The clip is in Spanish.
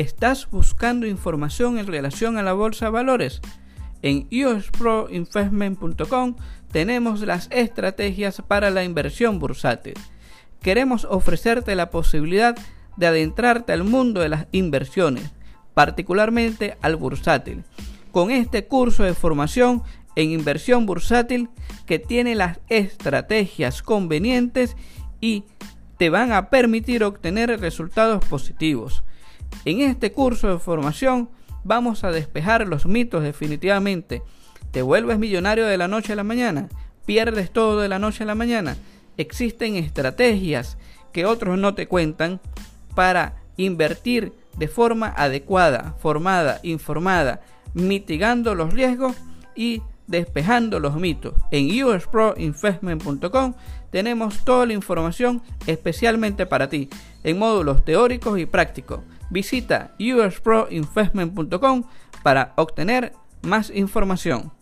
¿Estás buscando información en relación a la bolsa de valores? En usproinvestment.com tenemos las estrategias para la inversión bursátil. Queremos ofrecerte la posibilidad de adentrarte al mundo de las inversiones, particularmente al bursátil. Con este curso de formación en inversión bursátil que tiene las estrategias convenientes y te van a permitir obtener resultados positivos. En este curso de formación vamos a despejar los mitos definitivamente. ¿Te vuelves millonario de la noche a la mañana? ¿Pierdes todo de la noche a la mañana? Existen estrategias que otros no te cuentan para invertir de forma adecuada, formada, informada, mitigando los riesgos y despejando los mitos. En usproinvestment.com tenemos toda la información especialmente para ti, en módulos teóricos y prácticos. Visita usproinvestment.com para obtener más información.